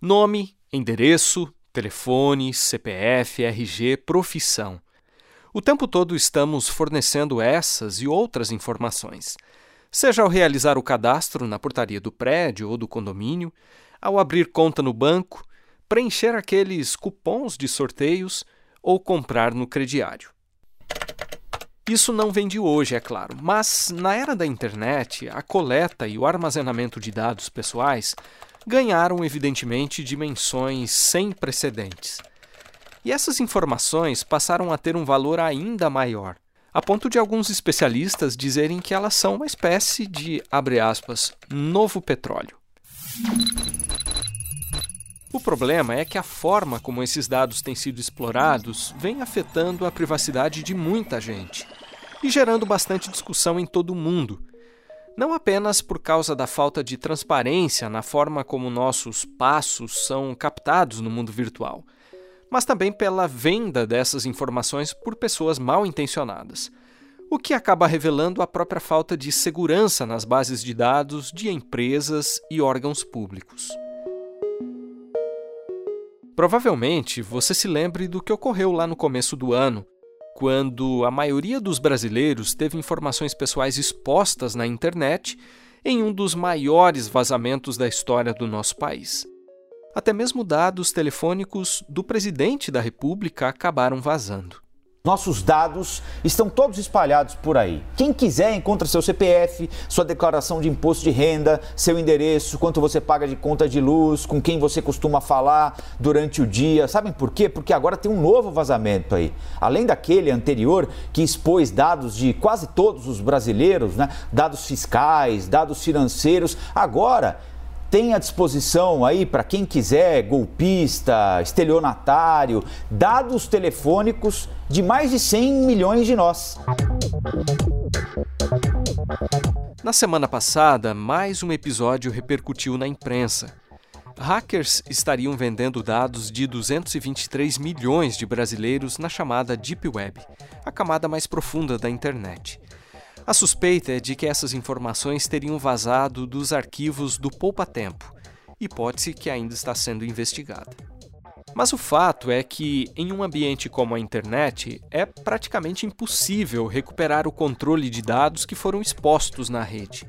Nome, endereço, telefone, CPF, RG, profissão. O tempo todo estamos fornecendo essas e outras informações, seja ao realizar o cadastro na portaria do prédio ou do condomínio, ao abrir conta no banco, preencher aqueles cupons de sorteios ou comprar no crediário. Isso não vem de hoje, é claro, mas na era da internet, a coleta e o armazenamento de dados pessoais ganharam, evidentemente, dimensões sem precedentes. E essas informações passaram a ter um valor ainda maior, a ponto de alguns especialistas dizerem que elas são uma espécie de, abre aspas, novo petróleo. O problema é que a forma como esses dados têm sido explorados vem afetando a privacidade de muita gente e gerando bastante discussão em todo o mundo. Não apenas por causa da falta de transparência na forma como nossos passos são captados no mundo virtual, mas também pela venda dessas informações por pessoas mal intencionadas, o que acaba revelando a própria falta de segurança nas bases de dados de empresas e órgãos públicos. Provavelmente você se lembre do que ocorreu lá no começo do ano, quando a maioria dos brasileiros teve informações pessoais expostas na internet em um dos maiores vazamentos da história do nosso país. Até mesmo dados telefônicos do presidente da República acabaram vazando. Nossos dados estão todos espalhados por aí. Quem quiser encontra seu CPF, sua declaração de imposto de renda, seu endereço, quanto você paga de conta de luz, com quem você costuma falar durante o dia. Sabem por quê? Porque agora tem um novo vazamento aí. Além daquele anterior que expôs dados de quase todos os brasileiros, né? dados fiscais, dados financeiros, agora tem à disposição aí para quem quiser, golpista, estelionatário, dados telefônicos de mais de 100 milhões de nós. Na semana passada, mais um episódio repercutiu na imprensa. Hackers estariam vendendo dados de 223 milhões de brasileiros na chamada Deep Web, a camada mais profunda da internet. A suspeita é de que essas informações teriam vazado dos arquivos do Poupa Tempo, hipótese que ainda está sendo investigada. Mas o fato é que, em um ambiente como a internet, é praticamente impossível recuperar o controle de dados que foram expostos na rede.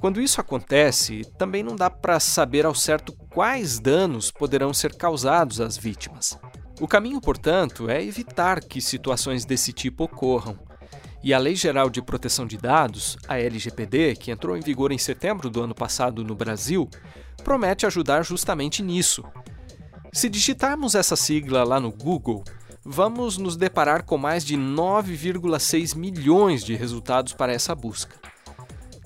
Quando isso acontece, também não dá para saber ao certo quais danos poderão ser causados às vítimas. O caminho, portanto, é evitar que situações desse tipo ocorram e a Lei Geral de Proteção de Dados, a LGPD, que entrou em vigor em setembro do ano passado no Brasil, promete ajudar justamente nisso. Se digitarmos essa sigla lá no Google, vamos nos deparar com mais de 9,6 milhões de resultados para essa busca.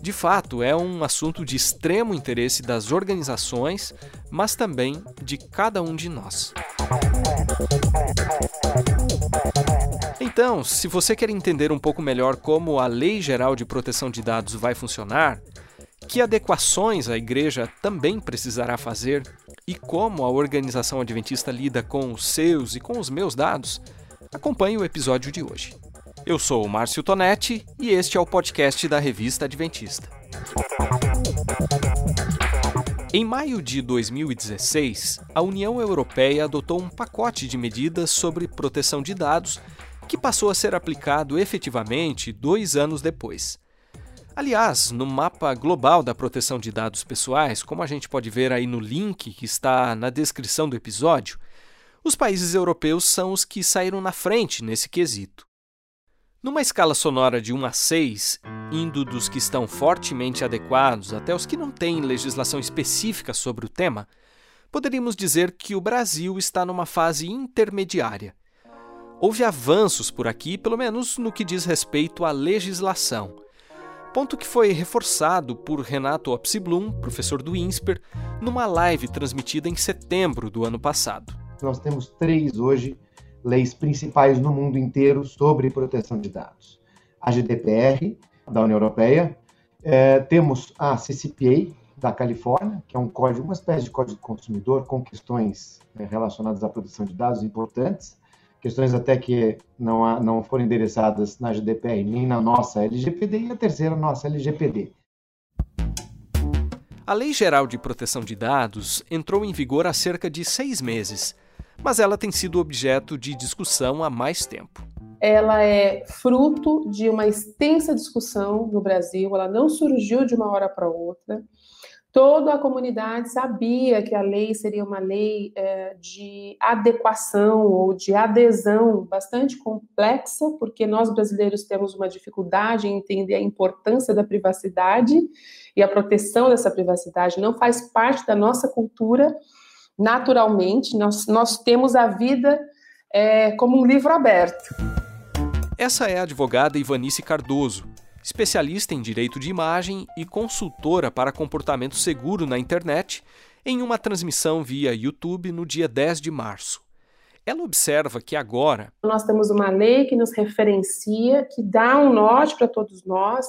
De fato, é um assunto de extremo interesse das organizações, mas também de cada um de nós. Então, se você quer entender um pouco melhor como a Lei Geral de Proteção de Dados vai funcionar, que adequações a igreja também precisará fazer e como a organização adventista lida com os seus e com os meus dados, acompanhe o episódio de hoje. Eu sou o Márcio Tonetti e este é o podcast da Revista Adventista. Em maio de 2016, a União Europeia adotou um pacote de medidas sobre proteção de dados que passou a ser aplicado efetivamente dois anos depois. Aliás, no mapa global da proteção de dados pessoais, como a gente pode ver aí no link que está na descrição do episódio, os países europeus são os que saíram na frente nesse quesito. Numa escala sonora de 1 a 6, indo dos que estão fortemente adequados até os que não têm legislação específica sobre o tema, poderíamos dizer que o Brasil está numa fase intermediária houve avanços por aqui, pelo menos no que diz respeito à legislação. Ponto que foi reforçado por Renato Opsiblum, professor do INSPER, numa live transmitida em setembro do ano passado. Nós temos três hoje leis principais no mundo inteiro sobre proteção de dados: a GDPR, da União Europeia, é, temos a CCPA, da Califórnia, que é um código, uma espécie de código do consumidor com questões é, relacionadas à proteção de dados importantes questões até que não, há, não foram endereçadas na GDPR nem na nossa LGPD, e a terceira, nossa LGPD. A Lei Geral de Proteção de Dados entrou em vigor há cerca de seis meses, mas ela tem sido objeto de discussão há mais tempo. Ela é fruto de uma extensa discussão no Brasil, ela não surgiu de uma hora para outra. Toda a comunidade sabia que a lei seria uma lei é, de adequação ou de adesão bastante complexa, porque nós brasileiros temos uma dificuldade em entender a importância da privacidade e a proteção dessa privacidade não faz parte da nossa cultura naturalmente. Nós, nós temos a vida é, como um livro aberto. Essa é a advogada Ivanice Cardoso especialista em direito de imagem e consultora para comportamento seguro na internet, em uma transmissão via YouTube no dia 10 de março. Ela observa que agora. Nós temos uma lei que nos referencia, que dá um norte para todos nós,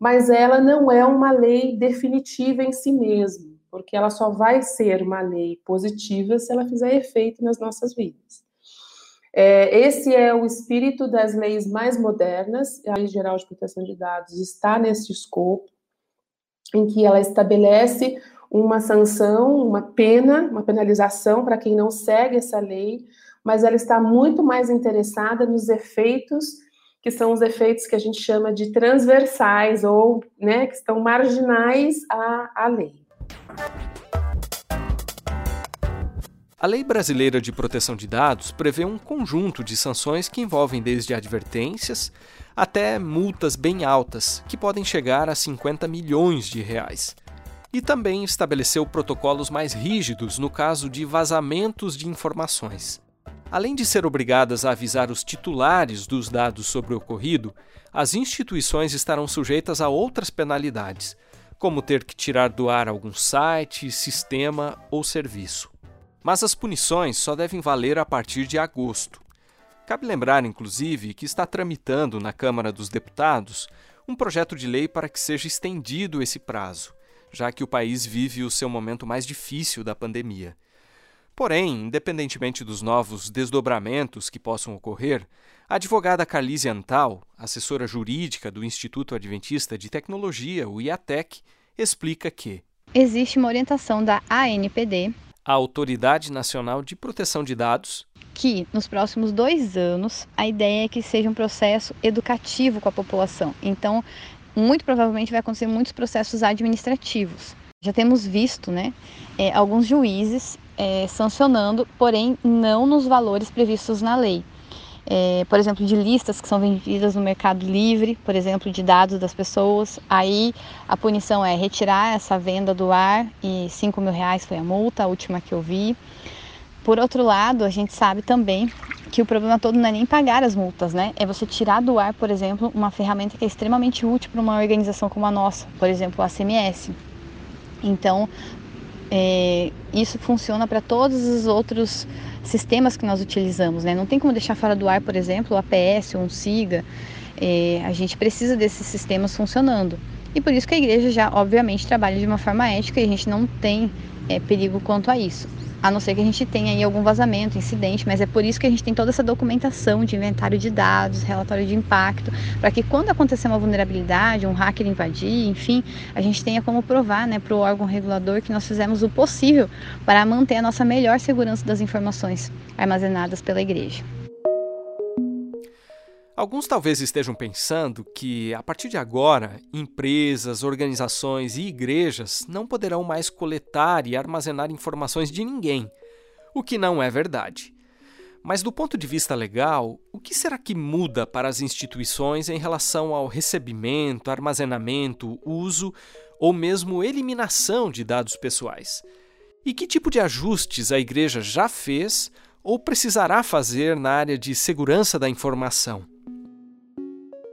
mas ela não é uma lei definitiva em si mesma, porque ela só vai ser uma lei positiva se ela fizer efeito nas nossas vidas. É, esse é o espírito das leis mais modernas. A Lei Geral de Proteção de Dados está nesse escopo, em que ela estabelece uma sanção, uma pena, uma penalização para quem não segue essa lei, mas ela está muito mais interessada nos efeitos que são os efeitos que a gente chama de transversais ou né, que estão marginais à, à lei. A Lei Brasileira de Proteção de Dados prevê um conjunto de sanções que envolvem desde advertências até multas bem altas, que podem chegar a 50 milhões de reais. E também estabeleceu protocolos mais rígidos no caso de vazamentos de informações. Além de ser obrigadas a avisar os titulares dos dados sobre o ocorrido, as instituições estarão sujeitas a outras penalidades, como ter que tirar do ar algum site, sistema ou serviço. Mas as punições só devem valer a partir de agosto. Cabe lembrar, inclusive, que está tramitando na Câmara dos Deputados um projeto de lei para que seja estendido esse prazo, já que o país vive o seu momento mais difícil da pandemia. Porém, independentemente dos novos desdobramentos que possam ocorrer, a advogada Carlise Antal, assessora jurídica do Instituto Adventista de Tecnologia, o IATEC, explica que existe uma orientação da ANPD a Autoridade Nacional de Proteção de Dados. Que nos próximos dois anos a ideia é que seja um processo educativo com a população. Então, muito provavelmente vai acontecer muitos processos administrativos. Já temos visto, né, é, alguns juízes é, sancionando, porém não nos valores previstos na lei é, por exemplo, de listas que são vendidas no Mercado Livre, por exemplo, de dados das pessoas. Aí a punição é retirar essa venda do ar e 5 mil reais foi a multa, a última que eu vi. Por outro lado, a gente sabe também que o problema todo não é nem pagar as multas, né? É você tirar do ar, por exemplo, uma ferramenta que é extremamente útil para uma organização como a nossa, por exemplo, a CMS. Então, é, isso funciona para todos os outros sistemas que nós utilizamos. Né? Não tem como deixar fora do ar, por exemplo, o APS ou um SIGA. É, a gente precisa desses sistemas funcionando. E por isso que a igreja já, obviamente, trabalha de uma forma ética e a gente não tem é, perigo quanto a isso a não ser que a gente tenha aí algum vazamento, incidente, mas é por isso que a gente tem toda essa documentação de inventário de dados, relatório de impacto, para que quando acontecer uma vulnerabilidade, um hacker invadir, enfim, a gente tenha como provar né, para o órgão regulador que nós fizemos o possível para manter a nossa melhor segurança das informações armazenadas pela igreja. Alguns talvez estejam pensando que, a partir de agora, empresas, organizações e igrejas não poderão mais coletar e armazenar informações de ninguém, o que não é verdade. Mas, do ponto de vista legal, o que será que muda para as instituições em relação ao recebimento, armazenamento, uso ou mesmo eliminação de dados pessoais? E que tipo de ajustes a igreja já fez ou precisará fazer na área de segurança da informação?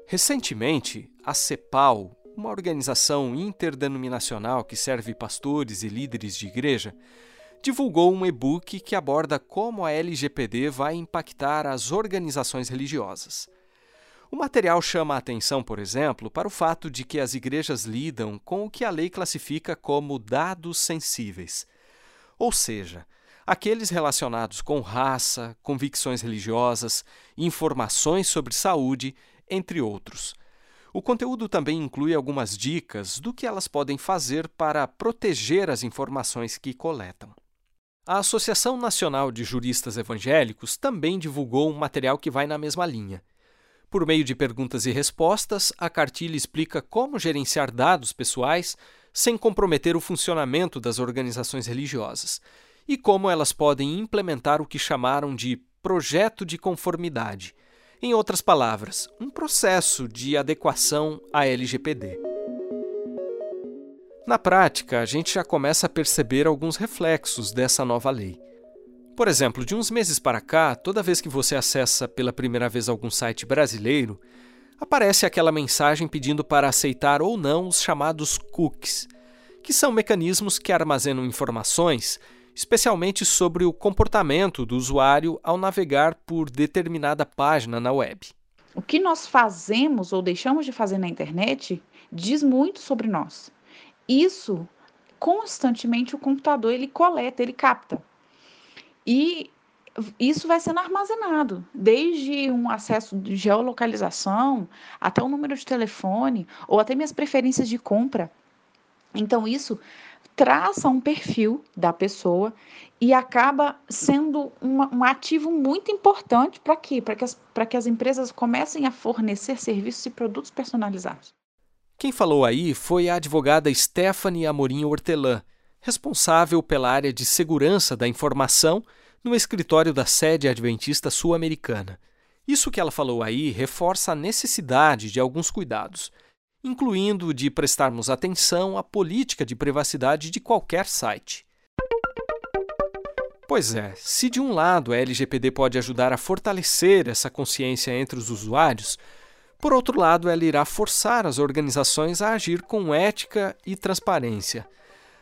Recentemente, a CEPAL, uma organização interdenominacional que serve pastores e líderes de igreja, divulgou um e-book que aborda como a LGPD vai impactar as organizações religiosas. O material chama a atenção, por exemplo, para o fato de que as igrejas lidam com o que a lei classifica como dados sensíveis, ou seja, aqueles relacionados com raça, convicções religiosas, informações sobre saúde entre outros. O conteúdo também inclui algumas dicas do que elas podem fazer para proteger as informações que coletam. A Associação Nacional de Juristas Evangélicos também divulgou um material que vai na mesma linha. Por meio de perguntas e respostas, a cartilha explica como gerenciar dados pessoais sem comprometer o funcionamento das organizações religiosas e como elas podem implementar o que chamaram de projeto de conformidade. Em outras palavras, um processo de adequação à LGPD. Na prática, a gente já começa a perceber alguns reflexos dessa nova lei. Por exemplo, de uns meses para cá, toda vez que você acessa pela primeira vez algum site brasileiro, aparece aquela mensagem pedindo para aceitar ou não os chamados cookies, que são mecanismos que armazenam informações, especialmente sobre o comportamento do usuário ao navegar por determinada página na web. O que nós fazemos ou deixamos de fazer na internet diz muito sobre nós. Isso constantemente o computador ele coleta, ele capta. E isso vai sendo armazenado, desde um acesso de geolocalização até o número de telefone ou até minhas preferências de compra. Então isso traça um perfil da pessoa e acaba sendo uma, um ativo muito importante para quê? Para que, que as empresas comecem a fornecer serviços e produtos personalizados. Quem falou aí foi a advogada Stephanie Amorim Hortelã, responsável pela área de segurança da informação no escritório da sede adventista sul-americana. Isso que ela falou aí reforça a necessidade de alguns cuidados, incluindo de prestarmos atenção à política de privacidade de qualquer site. Pois é, se de um lado a LGPD pode ajudar a fortalecer essa consciência entre os usuários, por outro lado, ela irá forçar as organizações a agir com ética e transparência,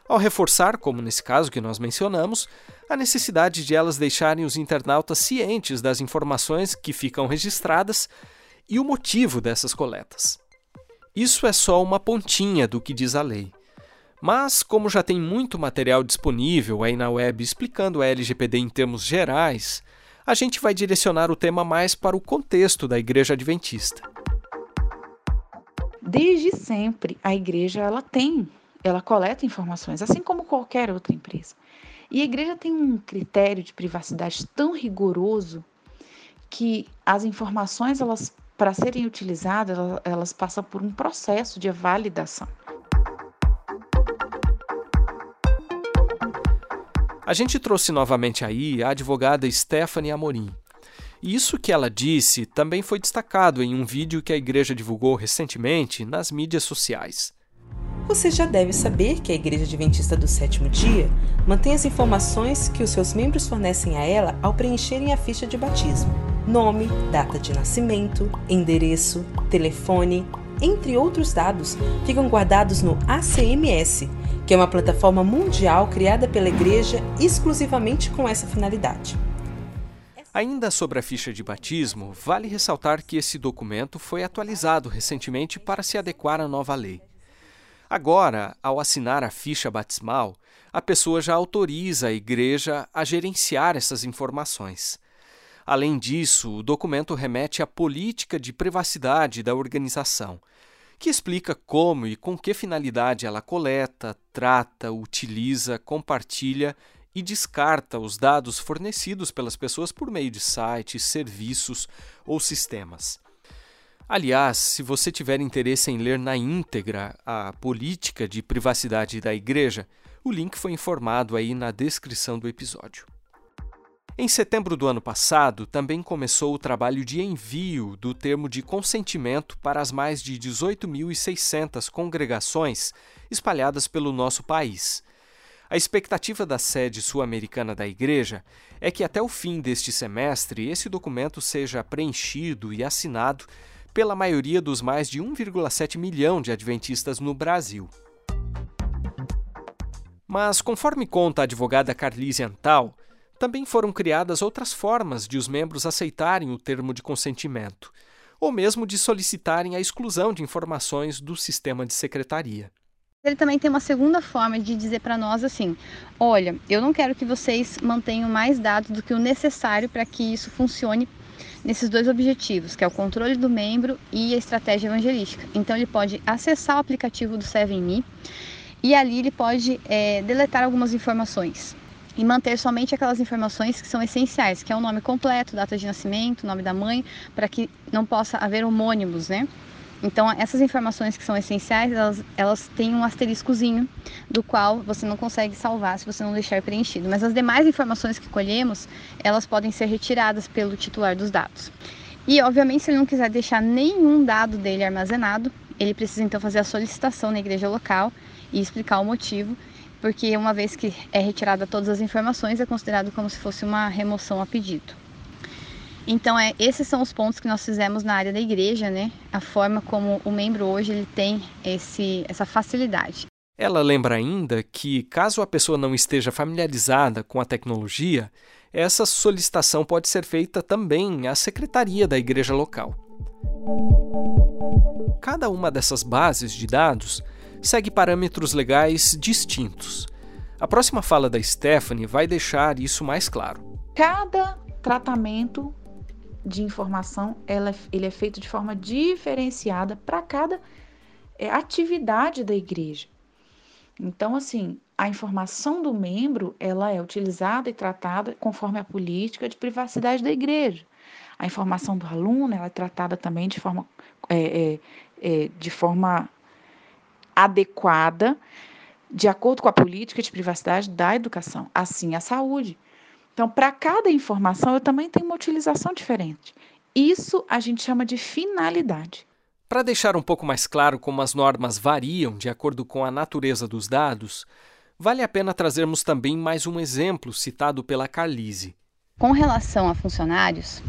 ao reforçar, como nesse caso que nós mencionamos, a necessidade de elas deixarem os internautas cientes das informações que ficam registradas e o motivo dessas coletas. Isso é só uma pontinha do que diz a lei. Mas, como já tem muito material disponível aí na web explicando a LGPD em termos gerais, a gente vai direcionar o tema mais para o contexto da Igreja Adventista. Desde sempre, a igreja ela tem, ela coleta informações, assim como qualquer outra empresa. E a igreja tem um critério de privacidade tão rigoroso que as informações, elas para serem utilizadas, elas, passam por um processo de validação. A gente trouxe novamente aí a advogada Stephanie Amorim, e isso que ela disse também foi destacado em um vídeo que a igreja divulgou recentemente nas mídias sociais. Você já deve saber que a Igreja Adventista do Sétimo Dia mantém as informações que os seus membros fornecem a ela ao preencherem a ficha de batismo: nome, data de nascimento, endereço, telefone, entre outros dados, ficam guardados no ACMS, que é uma plataforma mundial criada pela Igreja exclusivamente com essa finalidade. Ainda sobre a ficha de batismo, vale ressaltar que esse documento foi atualizado recentemente para se adequar à nova lei. Agora, ao assinar a ficha batismal, a pessoa já autoriza a igreja a gerenciar essas informações. Além disso, o documento remete à política de privacidade da organização, que explica como e com que finalidade ela coleta, trata, utiliza, compartilha e descarta os dados fornecidos pelas pessoas por meio de sites, serviços ou sistemas. Aliás, se você tiver interesse em ler na íntegra a política de privacidade da igreja, o link foi informado aí na descrição do episódio. Em setembro do ano passado, também começou o trabalho de envio do termo de consentimento para as mais de 18.600 congregações espalhadas pelo nosso país. A expectativa da sede sul-americana da Igreja é que até o fim deste semestre esse documento seja preenchido e assinado pela maioria dos mais de 1,7 milhão de adventistas no Brasil. Mas, conforme conta a advogada Carlise Antal, também foram criadas outras formas de os membros aceitarem o termo de consentimento, ou mesmo de solicitarem a exclusão de informações do sistema de secretaria. Ele também tem uma segunda forma de dizer para nós assim: olha, eu não quero que vocês mantenham mais dados do que o necessário para que isso funcione nesses dois objetivos, que é o controle do membro e a estratégia evangelística. Então ele pode acessar o aplicativo do 7Me e ali ele pode é, deletar algumas informações e manter somente aquelas informações que são essenciais, que é o nome completo, data de nascimento, nome da mãe, para que não possa haver homônimos, né? Então, essas informações que são essenciais, elas, elas têm um asteriscozinho, do qual você não consegue salvar se você não deixar preenchido. Mas as demais informações que colhemos, elas podem ser retiradas pelo titular dos dados. E, obviamente, se ele não quiser deixar nenhum dado dele armazenado, ele precisa então fazer a solicitação na igreja local e explicar o motivo, porque uma vez que é retirada todas as informações, é considerado como se fosse uma remoção a pedido. Então, é, esses são os pontos que nós fizemos na área da igreja, né? A forma como o membro hoje ele tem esse, essa facilidade. Ela lembra ainda que, caso a pessoa não esteja familiarizada com a tecnologia, essa solicitação pode ser feita também à secretaria da igreja local. Cada uma dessas bases de dados segue parâmetros legais distintos. A próxima fala da Stephanie vai deixar isso mais claro. Cada tratamento de informação ela, é, ele é feito de forma diferenciada para cada é, atividade da igreja. Então, assim, a informação do membro ela é utilizada e tratada conforme a política de privacidade da igreja. A informação do aluno ela é tratada também de forma, é, é, é de forma adequada, de acordo com a política de privacidade da educação. Assim, a saúde. Então, para cada informação, eu também tenho uma utilização diferente. Isso a gente chama de finalidade. Para deixar um pouco mais claro como as normas variam de acordo com a natureza dos dados, vale a pena trazermos também mais um exemplo citado pela Carlise. Com relação a funcionários,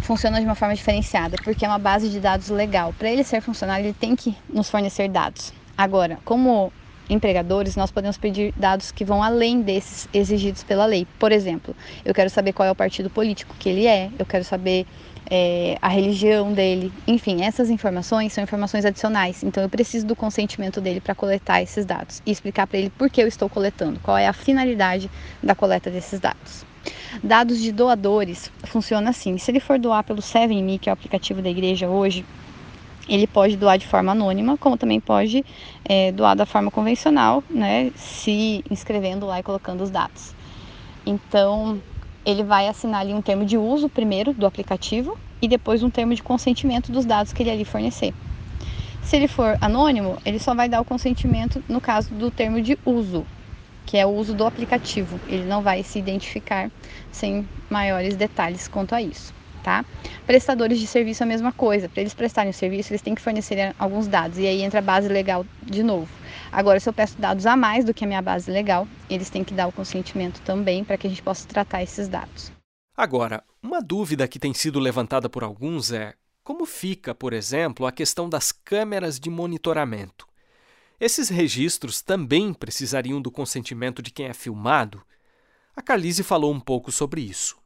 funciona de uma forma diferenciada, porque é uma base de dados legal. Para ele ser funcionário, ele tem que nos fornecer dados. Agora, como empregadores, nós podemos pedir dados que vão além desses exigidos pela lei. Por exemplo, eu quero saber qual é o partido político que ele é, eu quero saber é, a religião dele, enfim, essas informações são informações adicionais. Então, eu preciso do consentimento dele para coletar esses dados e explicar para ele por que eu estou coletando, qual é a finalidade da coleta desses dados. Dados de doadores funciona assim: se ele for doar pelo 7Me, que é o aplicativo da igreja hoje, ele pode doar de forma anônima, como também pode é, doar da forma convencional, né, se inscrevendo lá e colocando os dados. Então, ele vai assinar ali um termo de uso primeiro do aplicativo e depois um termo de consentimento dos dados que ele ali fornecer. Se ele for anônimo, ele só vai dar o consentimento no caso do termo de uso, que é o uso do aplicativo. Ele não vai se identificar sem maiores detalhes quanto a isso tá? Prestadores de serviço é a mesma coisa. Para eles prestarem o serviço, eles têm que fornecer alguns dados. E aí entra a base legal de novo. Agora, se eu peço dados a mais do que a minha base legal, eles têm que dar o consentimento também para que a gente possa tratar esses dados. Agora, uma dúvida que tem sido levantada por alguns é como fica, por exemplo, a questão das câmeras de monitoramento? Esses registros também precisariam do consentimento de quem é filmado? A Carlise falou um pouco sobre isso.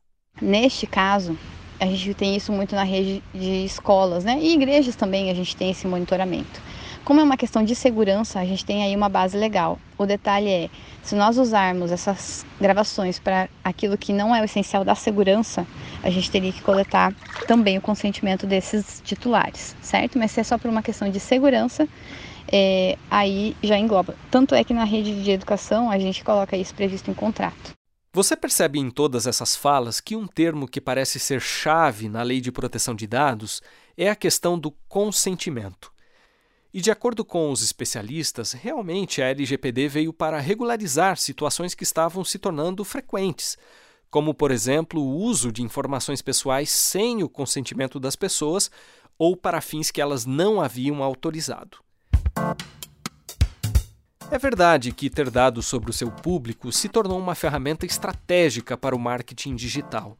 Neste caso, a gente tem isso muito na rede de escolas, né? E igrejas também a gente tem esse monitoramento. Como é uma questão de segurança, a gente tem aí uma base legal. O detalhe é, se nós usarmos essas gravações para aquilo que não é o essencial da segurança, a gente teria que coletar também o consentimento desses titulares, certo? Mas se é só por uma questão de segurança, é, aí já engloba. Tanto é que na rede de educação a gente coloca isso previsto em contrato. Você percebe em todas essas falas que um termo que parece ser chave na lei de proteção de dados é a questão do consentimento. E de acordo com os especialistas, realmente a LGPD veio para regularizar situações que estavam se tornando frequentes, como, por exemplo, o uso de informações pessoais sem o consentimento das pessoas ou para fins que elas não haviam autorizado. É verdade que ter dados sobre o seu público se tornou uma ferramenta estratégica para o marketing digital.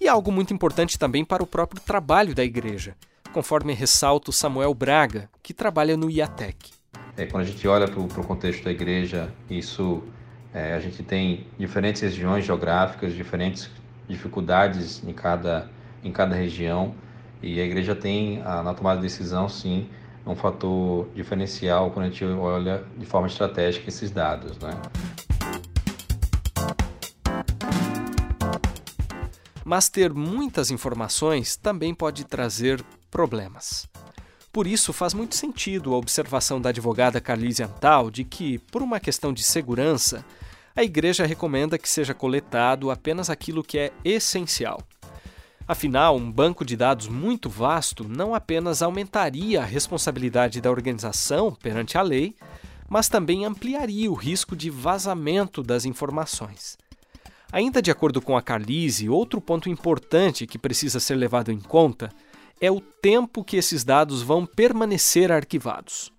E algo muito importante também para o próprio trabalho da igreja, conforme ressalta o Samuel Braga, que trabalha no IATEC. É, quando a gente olha para o contexto da igreja, isso é, a gente tem diferentes regiões geográficas, diferentes dificuldades em cada, em cada região, e a igreja tem, na tomada de decisão, sim, é um fator diferencial quando a gente olha de forma estratégica esses dados. Né? Mas ter muitas informações também pode trazer problemas. Por isso, faz muito sentido a observação da advogada Carlise Antal de que, por uma questão de segurança, a Igreja recomenda que seja coletado apenas aquilo que é essencial. Afinal, um banco de dados muito vasto não apenas aumentaria a responsabilidade da organização perante a lei, mas também ampliaria o risco de vazamento das informações. Ainda de acordo com a Carlise, outro ponto importante que precisa ser levado em conta é o tempo que esses dados vão permanecer arquivados.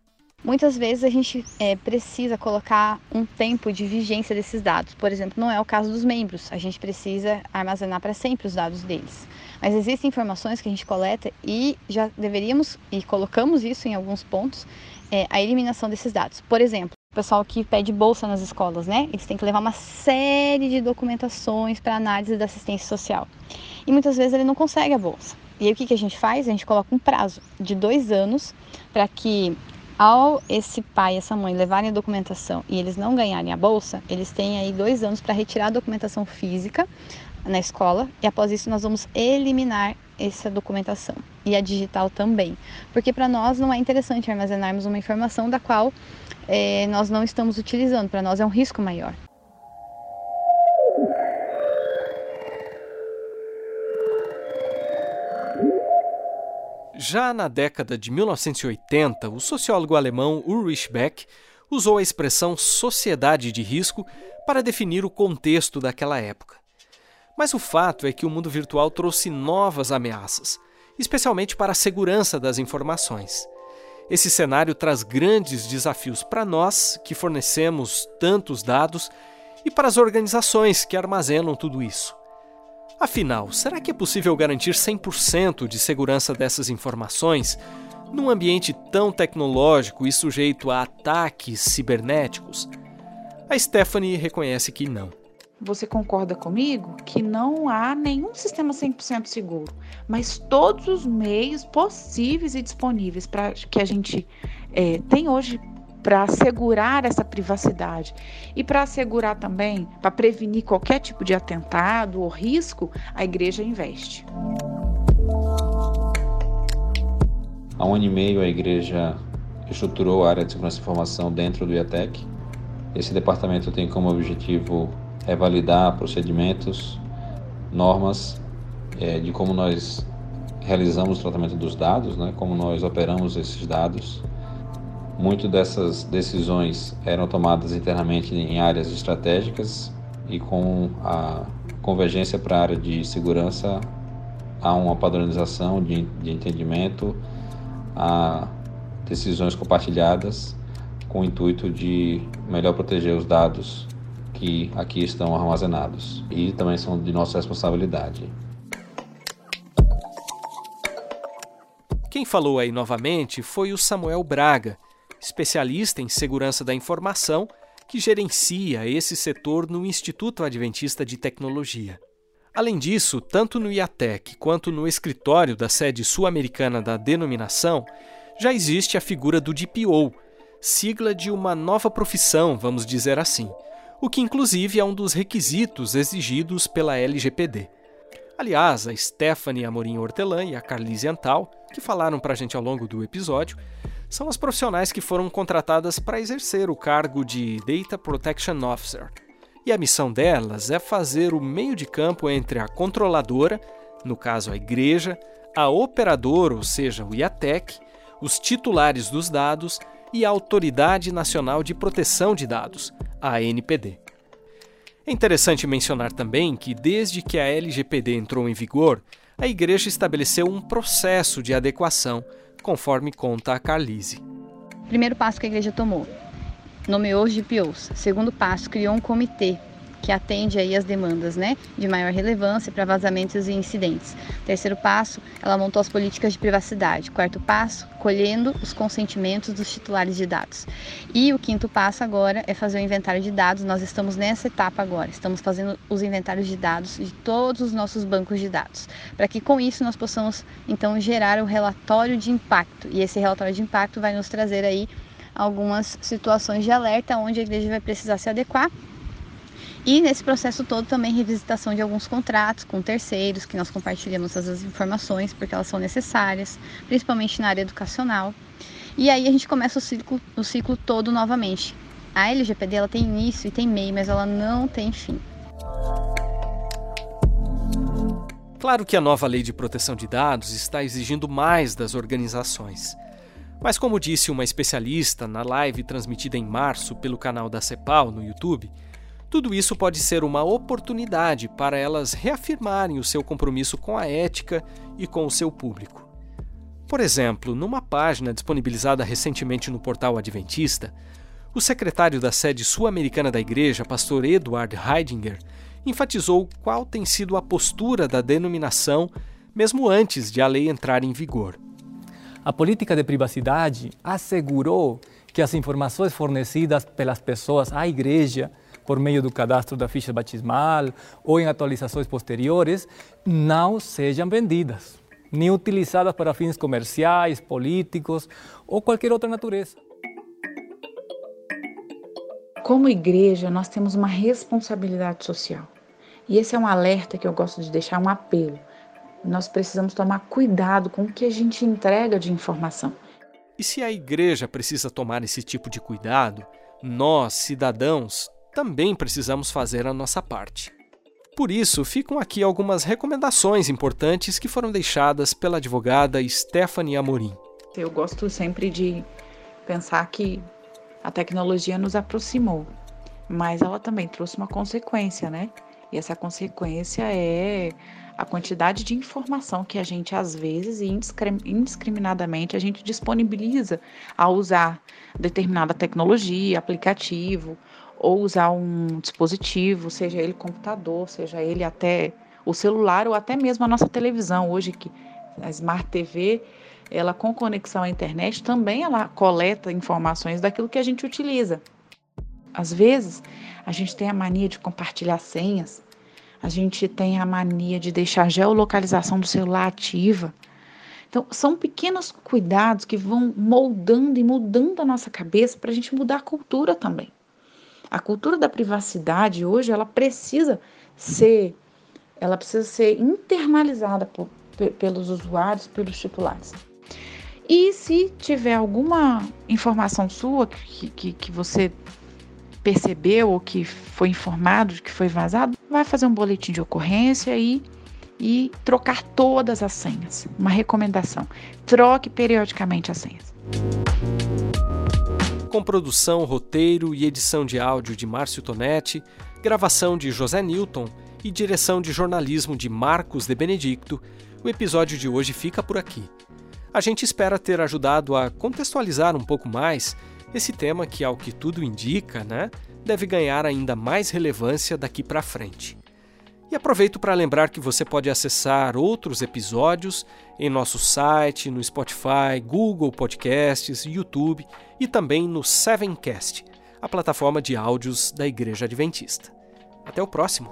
Muitas vezes a gente é, precisa colocar um tempo de vigência desses dados. Por exemplo, não é o caso dos membros, a gente precisa armazenar para sempre os dados deles. Mas existem informações que a gente coleta e já deveríamos, e colocamos isso em alguns pontos, é, a eliminação desses dados. Por exemplo, o pessoal que pede bolsa nas escolas, né? Eles têm que levar uma série de documentações para análise da assistência social. E muitas vezes ele não consegue a bolsa. E aí o que, que a gente faz? A gente coloca um prazo de dois anos para que ao esse pai essa mãe levarem a documentação e eles não ganharem a bolsa, eles têm aí dois anos para retirar a documentação física na escola e após isso nós vamos eliminar essa documentação e a digital também, porque para nós não é interessante armazenarmos uma informação da qual é, nós não estamos utilizando, para nós é um risco maior. Já na década de 1980, o sociólogo alemão Ulrich Beck usou a expressão sociedade de risco para definir o contexto daquela época. Mas o fato é que o mundo virtual trouxe novas ameaças, especialmente para a segurança das informações. Esse cenário traz grandes desafios para nós, que fornecemos tantos dados, e para as organizações que armazenam tudo isso. Afinal, será que é possível garantir 100% de segurança dessas informações num ambiente tão tecnológico e sujeito a ataques cibernéticos? A Stephanie reconhece que não. Você concorda comigo que não há nenhum sistema 100% seguro, mas todos os meios possíveis e disponíveis para que a gente é, tem hoje para assegurar essa privacidade e para assegurar também, para prevenir qualquer tipo de atentado ou risco, a igreja investe. Há um ano e meio a igreja estruturou a área de segurança e informação dentro do IATEC. Esse departamento tem como objetivo revalidar procedimentos, normas é, de como nós realizamos o tratamento dos dados, né, como nós operamos esses dados, muito dessas decisões eram tomadas internamente em áreas estratégicas e com a convergência para a área de segurança há uma padronização de, de entendimento, há decisões compartilhadas com o intuito de melhor proteger os dados que aqui estão armazenados e também são de nossa responsabilidade. Quem falou aí novamente foi o Samuel Braga, especialista em segurança da informação, que gerencia esse setor no Instituto Adventista de Tecnologia. Além disso, tanto no IATEC quanto no escritório da sede sul-americana da denominação, já existe a figura do DPO, sigla de uma nova profissão, vamos dizer assim, o que inclusive é um dos requisitos exigidos pela LGPD. Aliás, a Stephanie Amorim Hortelã e a Carlise Antal, que falaram para a gente ao longo do episódio, são as profissionais que foram contratadas para exercer o cargo de Data Protection Officer. E a missão delas é fazer o meio de campo entre a controladora, no caso a igreja, a operadora, ou seja, o IATEC, os titulares dos dados e a Autoridade Nacional de Proteção de Dados, a ANPD. É interessante mencionar também que, desde que a LGPD entrou em vigor, a Igreja estabeleceu um processo de adequação conforme conta a Carlise. Primeiro passo que a igreja tomou, nomeou os GPOs. Segundo passo, criou um comitê que atende aí as demandas né, de maior relevância para vazamentos e incidentes. Terceiro passo, ela montou as políticas de privacidade. Quarto passo, colhendo os consentimentos dos titulares de dados. E o quinto passo agora é fazer o inventário de dados. Nós estamos nessa etapa agora. Estamos fazendo os inventários de dados de todos os nossos bancos de dados, para que com isso nós possamos então gerar o relatório de impacto. E esse relatório de impacto vai nos trazer aí algumas situações de alerta onde a igreja vai precisar se adequar E nesse processo todo também revisitação de alguns contratos com terceiros, que nós compartilhamos essas informações porque elas são necessárias, principalmente na área educacional. E aí a gente começa o ciclo, o ciclo todo novamente. A LGPD ela tem início e tem meio, mas ela não tem fim. Claro que a nova lei de proteção de dados está exigindo mais das organizações. Mas, como disse uma especialista na live transmitida em março pelo canal da CEPAL no YouTube, tudo isso pode ser uma oportunidade para elas reafirmarem o seu compromisso com a ética e com o seu público. Por exemplo, numa página disponibilizada recentemente no portal Adventista, o secretário da sede sul-americana da igreja, pastor Edward Heidinger, enfatizou qual tem sido a postura da denominação mesmo antes de a lei entrar em vigor. A política de privacidade assegurou que as informações fornecidas pelas pessoas à igreja por meio do cadastro da ficha batismal ou em atualizações posteriores não sejam vendidas nem utilizadas para fins comerciais, políticos ou qualquer outra natureza. Como igreja, nós temos uma responsabilidade social. E esse é um alerta que eu gosto de deixar, um apelo. Nós precisamos tomar cuidado com o que a gente entrega de informação. E se a igreja precisa tomar esse tipo de cuidado, nós, cidadãos, também precisamos fazer a nossa parte. Por isso, ficam aqui algumas recomendações importantes que foram deixadas pela advogada Stephanie Amorim. Eu gosto sempre de pensar que a tecnologia nos aproximou, mas ela também trouxe uma consequência, né? E essa consequência é a quantidade de informação que a gente às vezes indiscriminadamente a gente disponibiliza ao usar determinada tecnologia, aplicativo ou usar um dispositivo, seja ele computador, seja ele até o celular ou até mesmo a nossa televisão hoje que a Smart TV, ela com conexão à internet também ela coleta informações daquilo que a gente utiliza. Às vezes, a gente tem a mania de compartilhar senhas, a gente tem a mania de deixar a geolocalização do celular ativa. Então, são pequenos cuidados que vão moldando e mudando a nossa cabeça para a gente mudar a cultura também. A cultura da privacidade hoje ela precisa ser ela precisa ser internalizada por, pelos usuários, pelos titulares. E se tiver alguma informação sua que, que, que você percebeu ou que foi informado de que foi vazado, vai fazer um boletim de ocorrência e, e trocar todas as senhas. Uma recomendação: troque periodicamente as senhas com produção, roteiro e edição de áudio de Márcio Tonetti, gravação de José Newton e direção de jornalismo de Marcos de Benedicto, o episódio de hoje fica por aqui. A gente espera ter ajudado a contextualizar um pouco mais esse tema que, ao que tudo indica, né, deve ganhar ainda mais relevância daqui para frente. E aproveito para lembrar que você pode acessar outros episódios em nosso site, no Spotify, Google Podcasts, YouTube e também no Sevencast, a plataforma de áudios da Igreja Adventista. Até o próximo!